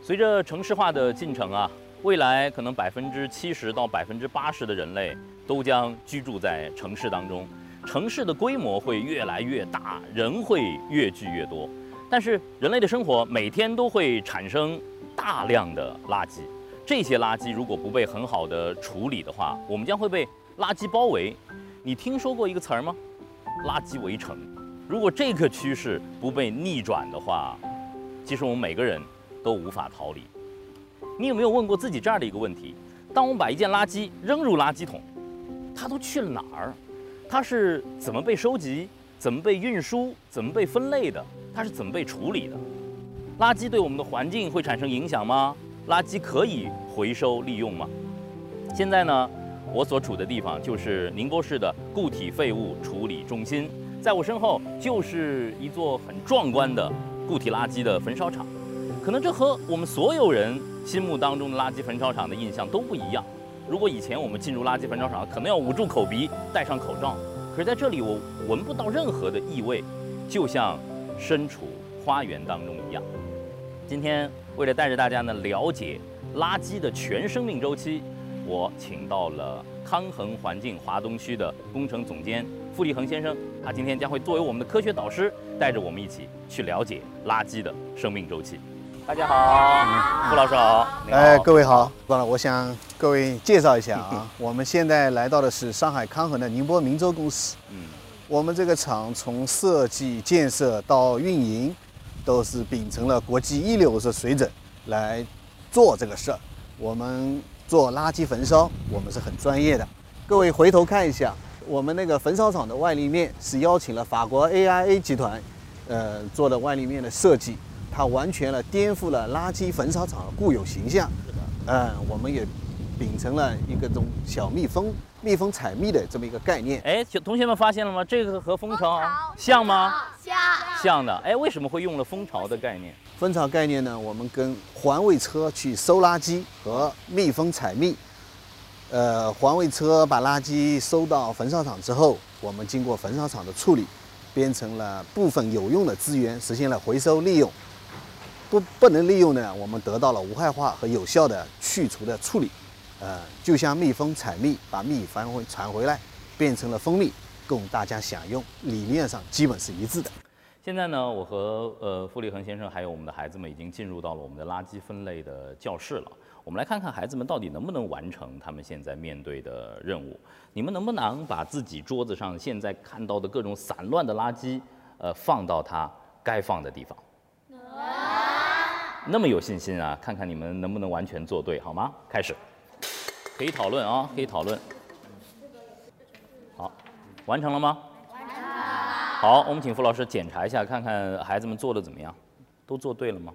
随着城市化的进程啊，未来可能百分之七十到百分之八十的人类都将居住在城市当中，城市的规模会越来越大，人会越聚越多。但是人类的生活每天都会产生大量的垃圾，这些垃圾如果不被很好的处理的话，我们将会被垃圾包围。你听说过一个词儿吗？垃圾围城。如果这个趋势不被逆转的话，其实我们每个人都无法逃离。你有没有问过自己这样的一个问题：当我们把一件垃圾扔入垃圾桶，它都去了哪儿？它是怎么被收集？怎么被运输？怎么被分类的？它是怎么被处理的？垃圾对我们的环境会产生影响吗？垃圾可以回收利用吗？现在呢，我所处的地方就是宁波市的固体废物处理中心，在我身后就是一座很壮观的固体垃圾的焚烧厂。可能这和我们所有人心目当中的垃圾焚烧厂的印象都不一样。如果以前我们进入垃圾焚烧厂，可能要捂住口鼻，戴上口罩。可是在这里，我闻不到任何的异味，就像身处花园当中一样。今天为了带着大家呢了解垃圾的全生命周期，我请到了康恒环境华东区的工程总监傅立恒先生。他今天将会作为我们的科学导师，带着我们一起去了解垃圾的生命周期。大家好，傅老师好。哎，各位好。完了，我想各位介绍一下啊，我们现在来到的是上海康恒的宁波明州公司。嗯，我们这个厂从设计、建设到运营，都是秉承了国际一流的水准来做这个事儿。我们做垃圾焚烧，我们是很专业的。各位回头看一下，我们那个焚烧厂的外立面是邀请了法国 AIA 集团，呃，做的外立面的设计。它完全了颠覆了垃圾焚烧厂固有形象。是的，嗯，我们也秉承了一个种小蜜蜂、蜜蜂采蜜的这么一个概念。哎，同学们发现了吗？这个和蜂巢像吗？像。像的。哎，为什么会用了蜂巢的概念？蜂巢概念呢？我们跟环卫车去收垃圾和蜜蜂采蜜。呃，环卫车把垃圾收到焚烧厂之后，我们经过焚烧厂的处理，变成了部分有用的资源，实现了回收利用。不不能利用呢，我们得到了无害化和有效的去除的处理，呃，就像蜜蜂采蜜，把蜜返回传回来，变成了蜂蜜，供大家享用，理念上基本是一致的。现在呢，我和呃傅立恒先生还有我们的孩子们已经进入到了我们的垃圾分类的教室了。我们来看看孩子们到底能不能完成他们现在面对的任务。你们能不能把自己桌子上现在看到的各种散乱的垃圾，呃，放到它该放的地方？那么有信心啊！看看你们能不能完全做对，好吗？开始，可以讨论啊，可以讨论。好，完成了吗？完成了。好，我们请付老师检查一下，看看孩子们做的怎么样，都做对了吗？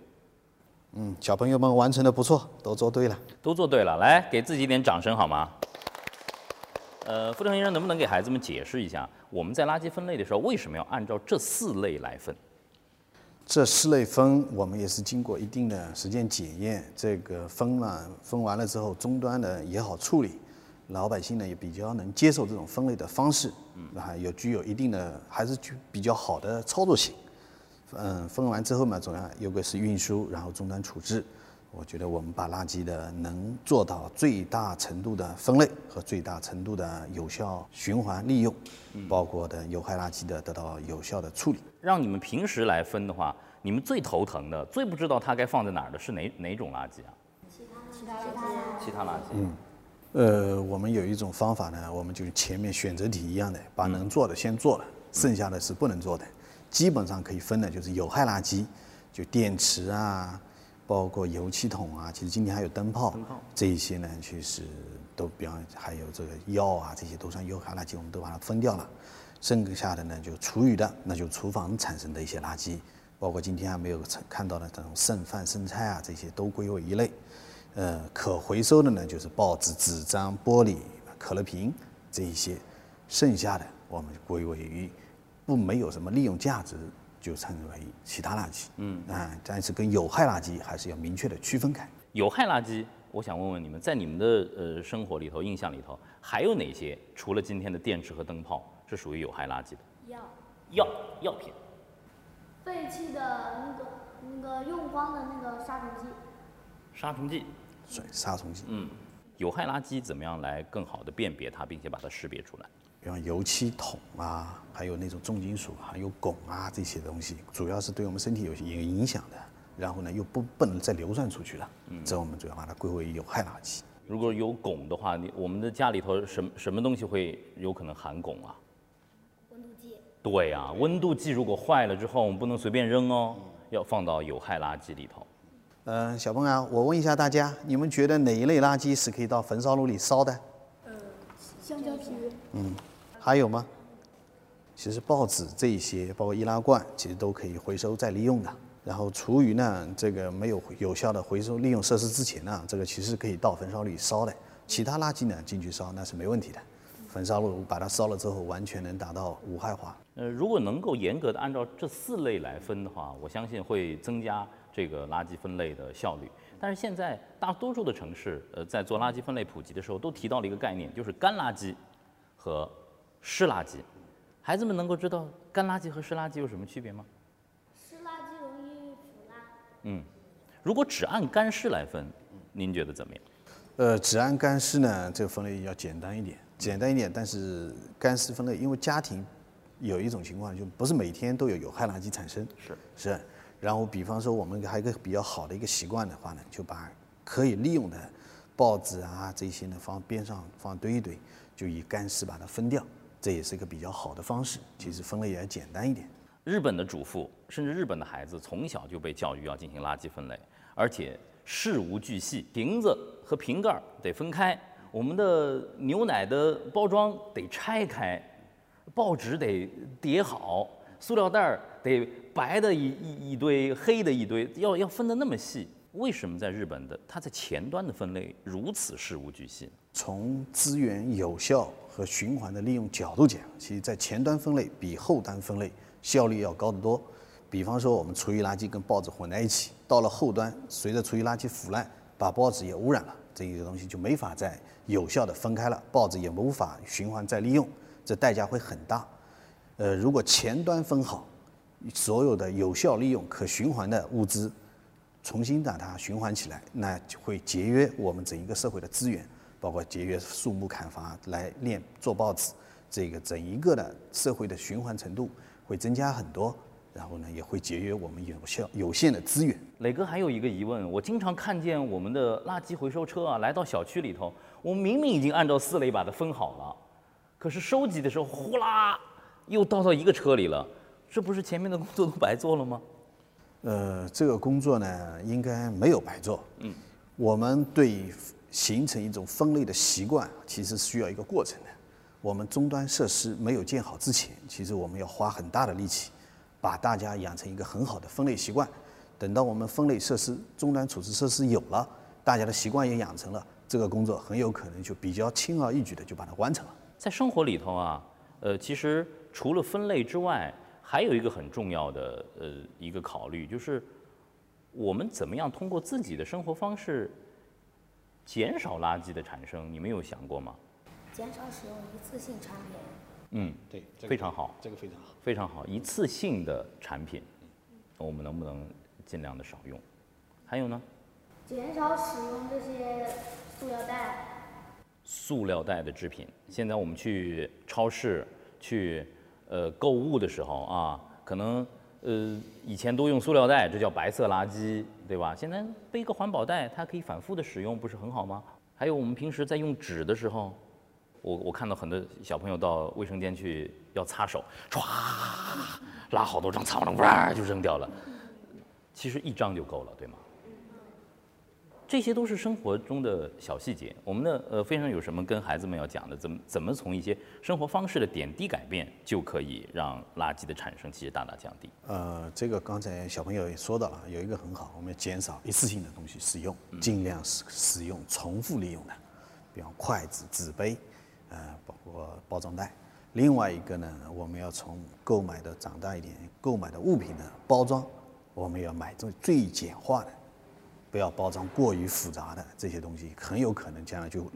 嗯，小朋友们完成的不错，都做对了，都做对了。来，给自己一点掌声好吗？呃，傅成先生能不能给孩子们解释一下，我们在垃圾分类的时候为什么要按照这四类来分？这四类分，我们也是经过一定的时间检验。这个分了，分完了之后，终端呢也好处理，老百姓呢也比较能接受这种分类的方式，嗯，还有具有一定的还是具比较好的操作性。嗯，分完之后嘛，总要有个是运输，然后终端处置。我觉得我们把垃圾的能做到最大程度的分类和最大程度的有效循环利用，包括的有害垃圾的得到有效的处理。让你们平时来分的话，你们最头疼的、最不知道它该放在哪儿的是哪哪种垃圾啊？其他其他垃圾。其他垃圾。嗯，呃，我们有一种方法呢，我们就前面选择题一样的，把能做的先做了，剩下的是不能做的。基本上可以分的就是有害垃圾，就电池啊。包括油漆桶啊，其实今天还有灯泡，这一些呢，其实都比方还有这个药啊，这些都算有害垃圾，我们都把它分掉了。剩下的呢，就厨余的，那就厨房产生的一些垃圾，包括今天还没有看到的这种剩饭剩菜啊，这些都归为一类。呃，可回收的呢，就是报纸、纸张、玻璃、可乐瓶这一些，剩下的我们归为于不没有什么利用价值。就称之为其他垃圾，嗯啊，但是跟有害垃圾还是要明确的区分开。有害垃圾，我想问问你们，在你们的呃生活里头、印象里头，还有哪些除了今天的电池和灯泡是属于有害垃圾的？药，药，药品。废弃的那个那个用光的那个杀虫剂。杀虫剂。对，杀虫剂。嗯，有害垃圾怎么样来更好的辨别它，并且把它识别出来？比方油漆桶啊，还有那种重金属，还有汞啊这些东西，主要是对我们身体有有影响的。然后呢，又不不能再流转出去了，这我们主要把它归为有害垃圾。如果有汞的话，你我们的家里头什什么东西会有可能含汞啊？温度计。对啊、温度计如果坏了之后，我们不能随便扔哦，要放到有害垃圾里头。嗯、小鹏啊，我问一下大家，你们觉得哪一类垃圾是可以到焚烧炉里烧的？呃香蕉皮。嗯还有吗？其实报纸这一些，包括易拉罐，其实都可以回收再利用的。然后厨余呢，这个没有有效的回收利用设施之前呢，这个其实可以到焚烧炉里烧的。其他垃圾呢进去烧那是没问题的。焚烧炉把它烧了之后，完全能达到无害化。呃，如果能够严格的按照这四类来分的话，我相信会增加这个垃圾分类的效率。但是现在大多数的城市，呃，在做垃圾分类普及的时候，都提到了一个概念，就是干垃圾和湿垃圾。孩子们能够知道干垃圾和湿垃圾有什么区别吗？湿垃圾容易腐烂。嗯，如果只按干湿来分，您觉得怎么样？呃，只按干湿呢，这个分类要简单一点，简单一点。但是干湿分类，因为家庭有一种情况，就不是每天都有有害垃圾产生，是是。然后，比方说我们还有一个比较好的一个习惯的话呢，就把可以利用的报纸啊这些呢放边上放堆一堆，就以干湿把它分掉，这也是一个比较好的方式。其实分类也简单一点。日本的主妇，甚至日本的孩子，从小就被教育要进行垃圾分类，而且事无巨细，瓶子和瓶盖得分开，我们的牛奶的包装得拆开，报纸得叠好，塑料袋儿得白的一一一堆，黑的一堆，要要分得那么细。为什么在日本的它在前端的分类如此事无巨细？从资源有效和循环的利用角度讲，其实在前端分类比后端分类效率要高得多。比方说，我们厨余垃圾跟报纸混在一起，到了后端，随着厨余垃圾腐烂，把报纸也污染了，这个东西就没法再有效的分开了，报纸也无法循环再利用，这代价会很大。呃，如果前端分好，所有的有效利用、可循环的物资，重新把它循环起来，那就会节约我们整一个社会的资源，包括节约树木砍伐来炼做报纸，这个整一个的社会的循环程度会增加很多，然后呢也会节约我们有效有限的资源。磊哥还有一个疑问，我经常看见我们的垃圾回收车啊，来到小区里头，我明明已经按照四类把它分好了，可是收集的时候呼啦又倒到一个车里了，这不是前面的工作都白做了吗？呃，这个工作呢，应该没有白做。嗯，我们对形成一种分类的习惯，其实需要一个过程的。我们终端设施没有建好之前，其实我们要花很大的力气，把大家养成一个很好的分类习惯。等到我们分类设施、终端处置设施有了，大家的习惯也养成了，这个工作很有可能就比较轻而易举的就把它完成了。在生活里头啊，呃，其实除了分类之外，还有一个很重要的呃一个考虑，就是我们怎么样通过自己的生活方式减少垃圾的产生，你们有想过吗？减少使用一次性产品。嗯，对，非常好，这个非常好。非常好，一次性的产品，我们能不能尽量的少用？还有呢，减少使用这些塑料袋。塑料袋的制品，现在我们去超市去呃购物的时候啊，可能呃以前都用塑料袋，这叫白色垃圾，对吧？现在背个环保袋，它可以反复的使用，不是很好吗？还有我们平时在用纸的时候，我我看到很多小朋友到卫生间去要擦手，唰拉好多张擦完了，哇就扔掉了。其实一张就够了，对吗？这些都是生活中的小细节。我们的呃，非常有什么跟孩子们要讲的？怎么怎么从一些生活方式的点滴改变，就可以让垃圾的产生其实大大降低。呃，这个刚才小朋友也说到了，有一个很好，我们要减少一次性的东西使用，尽量使使用重复利用的，比方筷子、纸杯，呃，包括包装袋。另外一个呢，我们要从购买的长大一点，购买的物品的包装，我们要买最最简化的，不要包装过于复杂的这些东西，很有可能将来就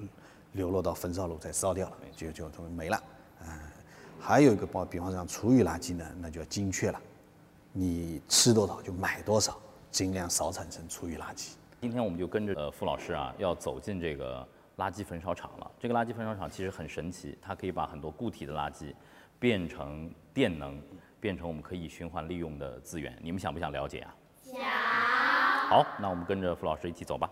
流落到焚烧炉再烧掉了，就就就没了。啊、还有一个包，比方像厨余垃圾呢，那就要精确了。你吃多少就买多少，尽量少产生厨余垃圾。今天我们就跟着呃傅老师啊，要走进这个垃圾焚烧厂了。这个垃圾焚烧厂其实很神奇，它可以把很多固体的垃圾变成电能，变成我们可以循环利用的资源。你们想不想了解啊？想。好，那我们跟着傅老师一起走吧。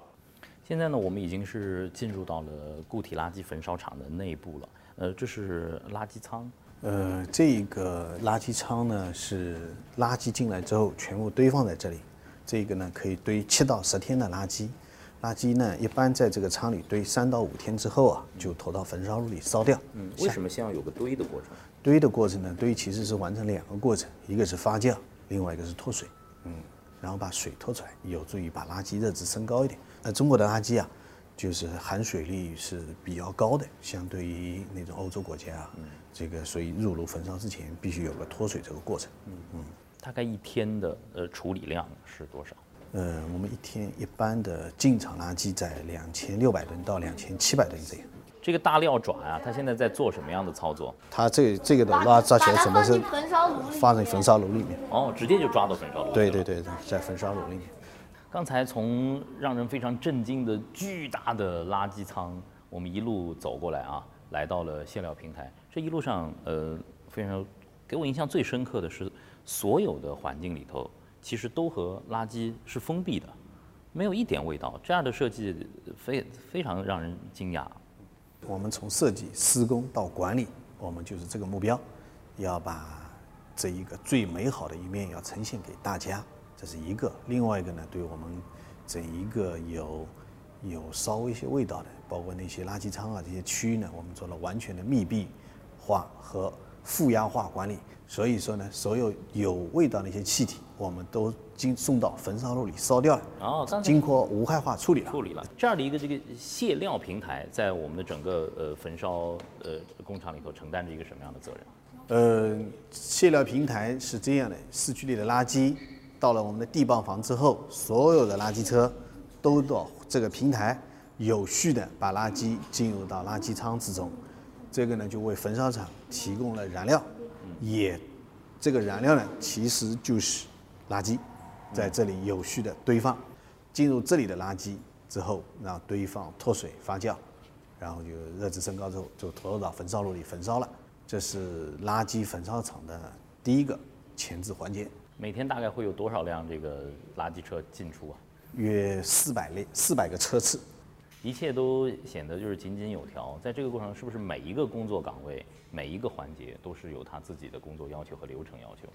现在呢，我们已经是进入到了固体垃圾焚烧厂的内部了。呃，这是垃圾仓。呃，这个垃圾仓呢是垃圾进来之后全部堆放在这里，这个呢可以堆七到十天的垃圾。垃圾呢一般在这个仓里堆三到五天之后啊，就投到焚烧炉里烧掉。嗯，为什么先要有个堆的过程？堆的过程呢，堆其实是完成两个过程，一个是发酵，另外一个是脱水。嗯，然后把水拖出来，有助于把垃圾热值升高一点。那中国的垃圾啊。就是含水率是比较高的，相对于那种欧洲国家啊，这个所以入炉焚烧之前必须有个脱水这个过程。嗯嗯，大概一天的呃处理量是多少？呃，我们一天一般的进场垃圾在两千六百吨到两千七百吨这样。这个大料爪啊，它现在在做什么样的操作？它这这个的挖抓起来什么是放在焚烧炉里面？哦，直接就抓到焚烧炉。对对对，在焚烧炉里面。刚才从让人非常震惊的巨大的垃圾仓，我们一路走过来啊，来到了卸料平台。这一路上，呃，非常给我印象最深刻的是，所有的环境里头其实都和垃圾是封闭的，没有一点味道。这样的设计非非常让人惊讶。我们从设计、施工到管理，我们就是这个目标，要把这一个最美好的一面要呈现给大家。这是一个，另外一个呢，对我们整一个有有稍微一些味道的，包括那些垃圾仓啊这些区域呢，我们做了完全的密闭化和负压化管理。所以说呢，所有有味道的一些气体，我们都经送到焚烧炉里烧掉了。哦，经过无害化处理了。处理了。这样的一个这个卸料平台，在我们的整个呃焚烧呃工厂里头承担着一个什么样的责任？呃，卸料平台是这样的，市区里的垃圾。到了我们的地磅房之后，所有的垃圾车都到这个平台，有序的把垃圾进入到垃圾仓之中。这个呢，就为焚烧厂提供了燃料，也这个燃料呢，其实就是垃圾，在这里有序的堆放。进入这里的垃圾之后，然后堆放、脱水、发酵，然后就热值升高之后，就投入到焚烧炉里焚烧了。这是垃圾焚烧厂的第一个前置环节。每天大概会有多少辆这个垃圾车进出啊？约四百列，四百个车次，一切都显得就是井井有条。在这个过程，是不是每一个工作岗位、每一个环节都是有他自己的工作要求和流程要求？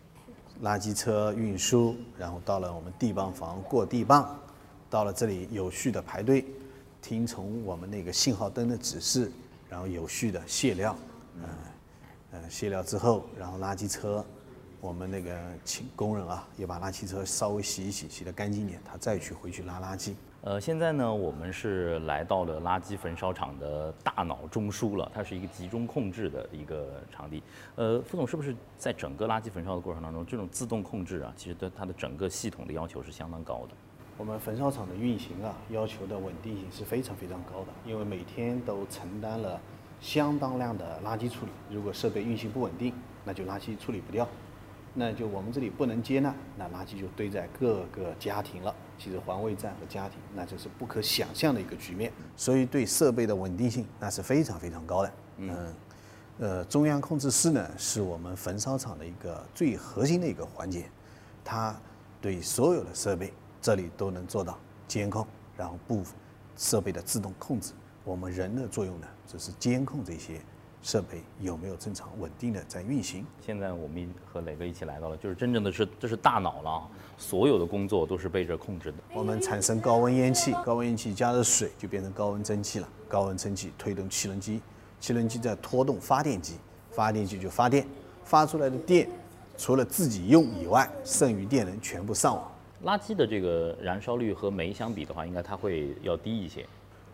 垃圾车运输，然后到了我们地磅房过地磅，到了这里有序的排队，听从我们那个信号灯的指示，然后有序的卸料，嗯，呃，卸料之后，然后垃圾车。我们那个请工人啊，也把垃圾车稍微洗一洗，洗得干净点，他再去回去拉垃圾。呃，现在呢，我们是来到了垃圾焚烧厂的大脑中枢了，它是一个集中控制的一个场地。呃，副总是不是在整个垃圾焚烧的过程当中，这种自动控制啊，其实对它的整个系统的要求是相当高的。我们焚烧厂的运行啊，要求的稳定性是非常非常高的，因为每天都承担了相当量的垃圾处理。如果设备运行不稳定，那就垃圾处理不掉。那就我们这里不能接纳，那垃圾就堆在各个家庭了。其实环卫站和家庭，那就是不可想象的一个局面。所以对设备的稳定性那是非常非常高的。嗯，呃，中央控制室呢是我们焚烧厂的一个最核心的一个环节，它对所有的设备这里都能做到监控，然后部分设备的自动控制。我们人的作用呢，就是监控这些。设备有没有正常稳定的在运行？现在我们和磊哥一起来到了，就是真正的是这是大脑了，所有的工作都是被这控制的。我们产生高温烟气，高温烟气加热水就变成高温蒸汽了，高温蒸汽推动汽轮机，汽轮机在拖动发电机，发电机就发电，发出来的电除了自己用以外，剩余电能全部上网。垃圾的这个燃烧率和煤相比的话，应该它会要低一些。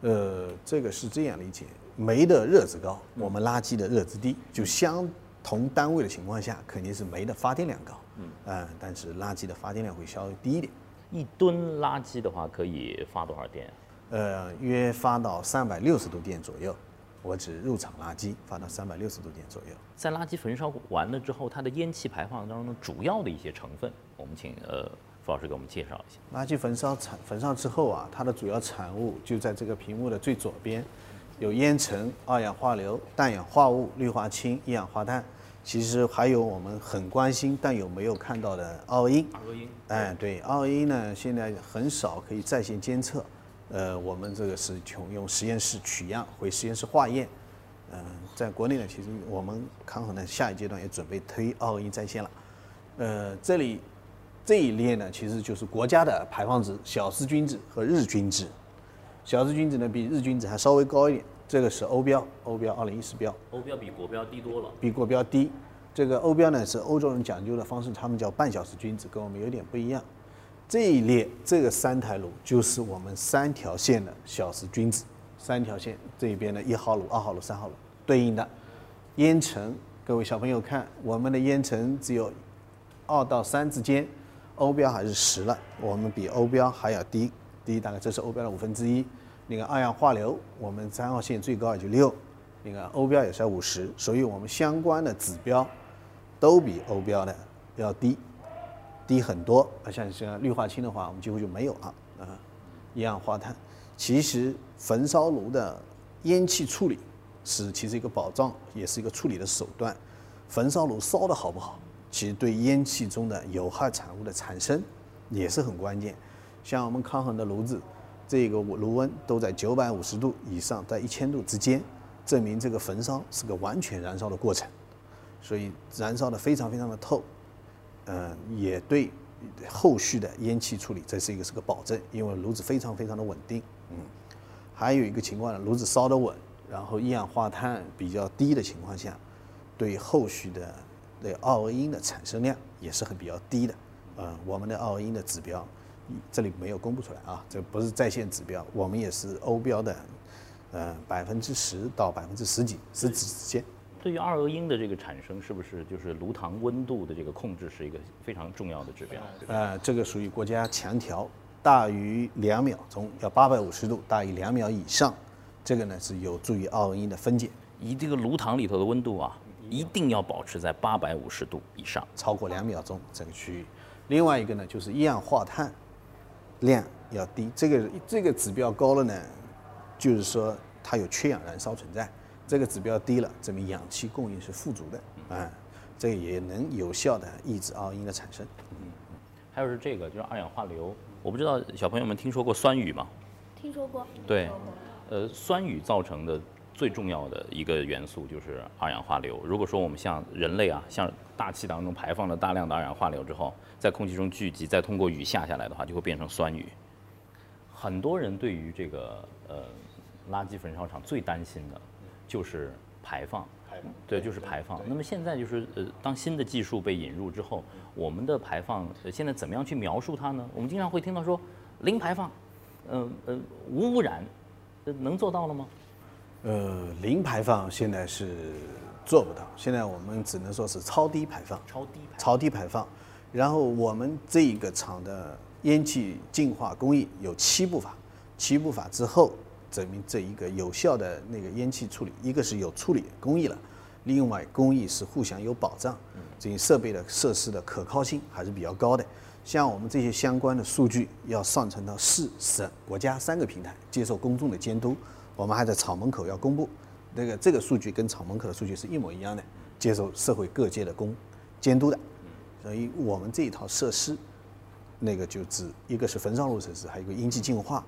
呃，这个是这样理解。煤的热值高，我们垃圾的热值低，就相同单位的情况下，肯定是煤的发电量高，嗯，但是垃圾的发电量会稍微低一点。一吨垃圾的话，可以发多少电？呃，约发到三百六十度电左右。我指入场垃圾发到三百六十度电左右。在垃圾焚烧完了之后，它的烟气排放当中主要的一些成分，我们请呃傅老师给我们介绍一下。垃圾焚烧产焚烧之后啊，它的主要产物就在这个屏幕的最左边，有烟尘、二氧化硫、氮氧化物、氯化氢、一氧化碳。其实还有我们很关心但有没有看到的二阴。二阴。哎，对，二阴呢现在很少可以在线监测。呃，我们这个是从用实验室取样回实验室化验。嗯，在国内呢，其实我们康恒呢下一阶段也准备推二阴在线了。呃，这里这一列呢，其实就是国家的排放值，小时均值和日均值。小时均值呢比日均值还稍微高一点。这个是欧标，欧标二零一四标，欧标比国标低多了，比国标低。这个欧标呢是欧洲人讲究的方式，他们叫半小时均值，跟我们有点不一样。这一列这个三台炉就是我们三条线的小时均值，三条线这边的一号炉、二号炉、三号炉对应的烟尘，各位小朋友看，我们的烟尘只有二到三之间，欧标还是十了，我们比欧标还要低，低大概这是欧标的五分之一。那个二氧化硫，我们三号线最高也就六，那个欧标也是五十，所以我们相关的指标都比欧标的要低，低很多。啊像像氯化氢的话，我们几乎就没有了啊。一氧化碳，其实焚烧炉的烟气处理是其实一个保障，也是一个处理的手段。焚烧炉烧的好不好，其实对烟气中的有害产物的产生也是很关键。像我们康衡的炉子。这个炉温都在九百五十度以上，在一千度之间，证明这个焚烧是个完全燃烧的过程，所以燃烧的非常非常的透，嗯，也对后续的烟气处理这是一个是个保证，因为炉子非常非常的稳定，嗯，还有一个情况呢，炉子烧得稳，然后一氧化碳比较低的情况下，对后续的对二恶英的产生量也是很比较低的，嗯，我们的二恶英的指标。这里没有公布出来啊，这不是在线指标，我们也是欧标的，呃，百分之十到百分之十几十几之间。对于二恶英的这个产生，是不是就是炉膛温度的这个控制是一个非常重要的指标？呃，这个属于国家强调，大于两秒钟要八百五十度，大于两秒以上，这个呢是有助于二恶英的分解。以这个炉膛里头的温度啊，一定要保持在八百五十度以上，超过两秒钟这个区域。另外一个呢就是一氧化碳。量要低，这个这个指标高了呢，就是说它有缺氧燃烧存在；这个指标低了，证明氧气供应是富足的，啊，这个也能有效的抑制二阴的产生。嗯，还有是这个，就是二氧化硫。我不知道小朋友们听说过酸雨吗？听说过。对，呃，酸雨造成的最重要的一个元素就是二氧化硫。如果说我们像人类啊，像大气当中排放了大量的二氧化硫之后，在空气中聚集，再通过雨下下来的话，就会变成酸雨。很多人对于这个呃垃圾焚烧厂最担心的，就是排放。对，就是排放。那么现在就是呃，当新的技术被引入之后，我们的排放现在怎么样去描述它呢？我们经常会听到说零排放，嗯呃无污染，能做到了吗？呃，零排放现在是做不到，现在我们只能说是超低排放。超低。超低排放。然后我们这一个厂的烟气净化工艺有七步法，七步法之后证明这一个有效的那个烟气处理，一个是有处理工艺了，另外工艺是互相有保障，这些设备的设施的可靠性还是比较高的。像我们这些相关的数据要上传到市、省、国家三个平台，接受公众的监督。我们还在厂门口要公布，那个这个数据跟厂门口的数据是一模一样的，接受社会各界的公监督的。所以我们这一套设施，那个就指一个是焚烧炉设施，还有一个阴气净化，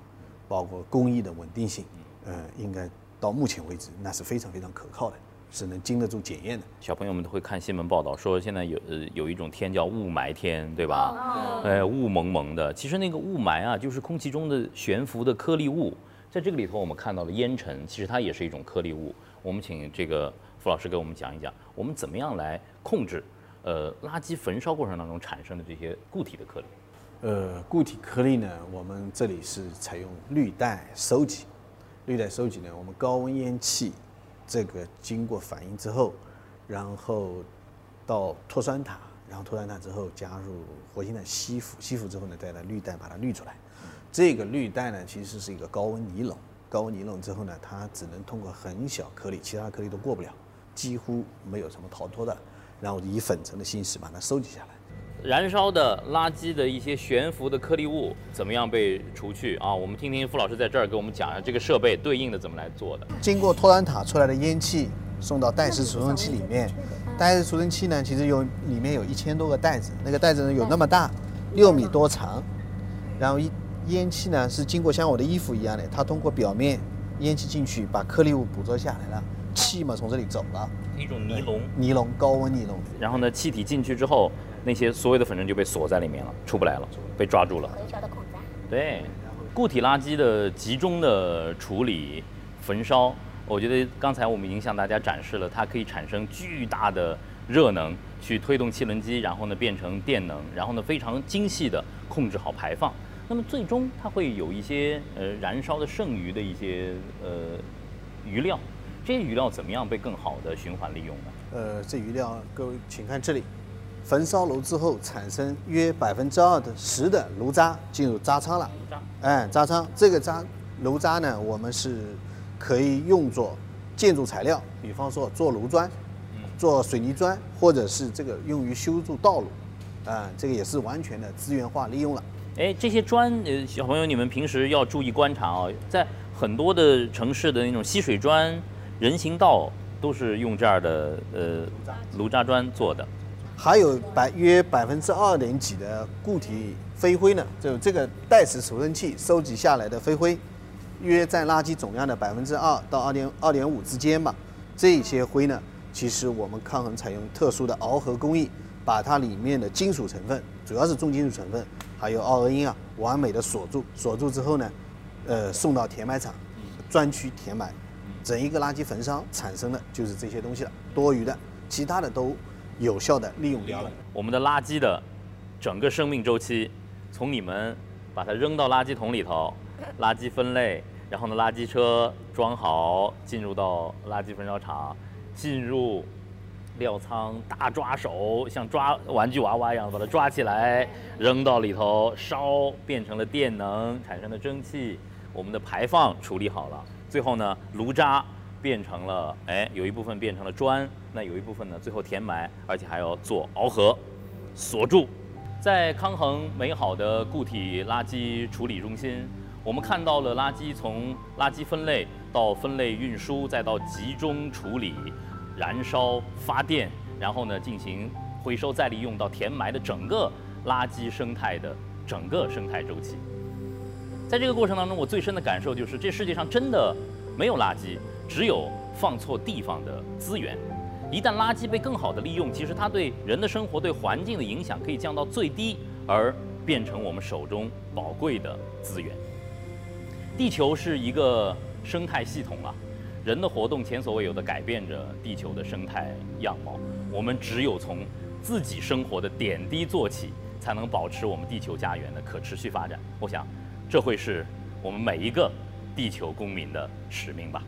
包括工艺的稳定性，嗯，应该到目前为止那是非常非常可靠的，是能经得住检验的。小朋友们都会看新闻报道，说现在有呃有一种天叫雾霾天，对吧？哎，雾蒙蒙的。其实那个雾霾啊，就是空气中的悬浮的颗粒物，在这个里头我们看到的烟尘，其实它也是一种颗粒物。我们请这个傅老师给我们讲一讲，我们怎么样来控制？呃，垃圾焚烧过程当中产生的这些固体的颗粒，呃，固体颗粒呢，我们这里是采用滤袋收集。滤袋收集呢，我们高温烟气，这个经过反应之后，然后到脱酸塔，然后脱酸塔之后加入活性炭吸附，吸附之后呢，再来滤袋把它滤出来。这个滤袋呢，其实是一个高温尼龙，高温尼龙之后呢，它只能通过很小颗粒，其他颗粒都过不了，几乎没有什么逃脱的。然后以粉尘的形式把它收集下来，燃烧的垃圾的一些悬浮的颗粒物怎么样被除去啊？我们听听傅老师在这儿给我们讲一下这个设备对应的怎么来做的。经过拖拉塔出来的烟气送到袋式储存器里面，袋子除尘器呢，其实有里面有一千多个袋子，那个袋子呢有那么大，六米多长，然后一烟气呢是经过像我的衣服一样的，它通过表面烟气进去，把颗粒物捕捉下来了，气嘛从这里走了，一种尼龙，尼龙高温尼龙，然后呢，气体进去之后，那些所有的粉尘就被锁在里面了，出不来了，被抓住了。的。对，固体垃圾的集中的处理、焚烧，我觉得刚才我们已经向大家展示了，它可以产生巨大的热能，去推动汽轮机，然后呢变成电能，然后呢非常精细的控制好排放。那么最终它会有一些呃燃烧的剩余的一些呃余料，这些余料怎么样被更好的循环利用呢？呃，这余料各位请看这里，焚烧炉之后产生约百分之二的十的炉渣进入渣仓了。炉渣哎，渣仓这个渣炉渣呢，我们是可以用作建筑材料，比方说做炉砖、做水泥砖，或者是这个用于修筑道路，啊、这个也是完全的资源化利用了。哎，这些砖，呃，小朋友你们平时要注意观察哦，在很多的城市的那种吸水砖、人行道都是用这样的呃炉渣砖做的。还有百约百分之二点几的固体飞灰呢，就这个袋式除尘器收集下来的飞灰，约占垃圾总量的百分之二到二点二点五之间吧。这些灰呢，其实我们抗衡采用特殊的螯合工艺，把它里面的金属成分，主要是重金属成分，还有奥俄因啊，完美的锁住。锁住之后呢，呃，送到填埋场，专区填埋，整一个垃圾焚烧产生的就是这些东西了，多余的，其他的都有效的利用掉了。我们的垃圾的整个生命周期，从你们把它扔到垃圾桶里头，垃圾分类，然后呢，垃圾车装好，进入到垃圾焚烧厂，进入料仓，大抓手像抓玩具娃娃一样把它抓起来，扔到里头烧，变成了电能，产生的蒸汽，我们的排放处理好了，最后呢，炉渣变成了，哎，有一部分变成了砖，那有一部分呢，最后填埋，而且还要做螯合，锁住。在康恒美好的固体垃圾处理中心，我们看到了垃圾从垃圾分类到分类运输，再到集中处理、燃烧、发电，然后呢进行回收再利用到填埋的整个垃圾生态的整个生态周期。在这个过程当中，我最深的感受就是，这世界上真的没有垃圾，只有放错地方的资源。一旦垃圾被更好的利用，其实它对人的生活、对环境的影响可以降到最低，而变成我们手中宝贵的资源。地球是一个生态系统啊，人的活动前所未有的改变着地球的生态样貌。我们只有从自己生活的点滴做起，才能保持我们地球家园的可持续发展。我想，这会是我们每一个地球公民的使命吧。